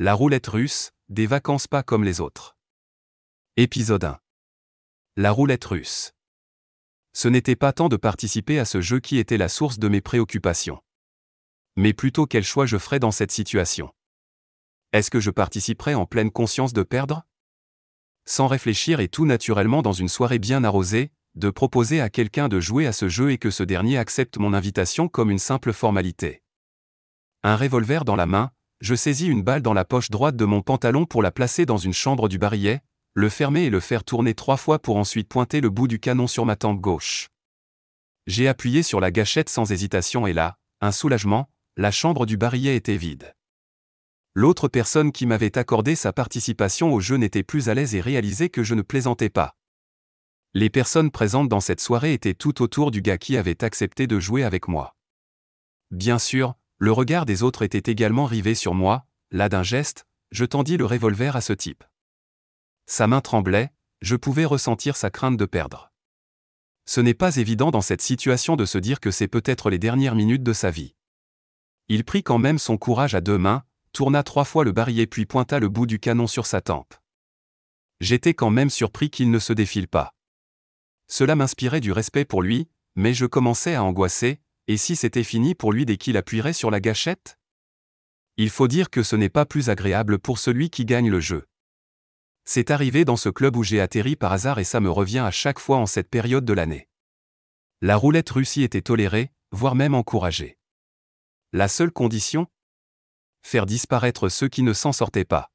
La roulette russe, des vacances pas comme les autres. Épisode 1. La roulette russe. Ce n'était pas tant de participer à ce jeu qui était la source de mes préoccupations. Mais plutôt quel choix je ferais dans cette situation? Est-ce que je participerais en pleine conscience de perdre? Sans réfléchir et tout naturellement dans une soirée bien arrosée, de proposer à quelqu'un de jouer à ce jeu et que ce dernier accepte mon invitation comme une simple formalité. Un revolver dans la main, je saisis une balle dans la poche droite de mon pantalon pour la placer dans une chambre du barillet, le fermer et le faire tourner trois fois pour ensuite pointer le bout du canon sur ma tempe gauche. J'ai appuyé sur la gâchette sans hésitation et là, un soulagement, la chambre du barillet était vide. L'autre personne qui m'avait accordé sa participation au jeu n'était plus à l'aise et réalisait que je ne plaisantais pas. Les personnes présentes dans cette soirée étaient tout autour du gars qui avait accepté de jouer avec moi. Bien sûr, le regard des autres était également rivé sur moi, là d'un geste, je tendis le revolver à ce type. Sa main tremblait, je pouvais ressentir sa crainte de perdre. Ce n'est pas évident dans cette situation de se dire que c'est peut-être les dernières minutes de sa vie. Il prit quand même son courage à deux mains, tourna trois fois le barillet puis pointa le bout du canon sur sa tempe. J'étais quand même surpris qu'il ne se défile pas. Cela m'inspirait du respect pour lui, mais je commençais à angoisser, et si c'était fini pour lui dès qu'il appuierait sur la gâchette? Il faut dire que ce n'est pas plus agréable pour celui qui gagne le jeu. C'est arrivé dans ce club où j'ai atterri par hasard et ça me revient à chaque fois en cette période de l'année. La roulette russie était tolérée, voire même encouragée. La seule condition? Faire disparaître ceux qui ne s'en sortaient pas.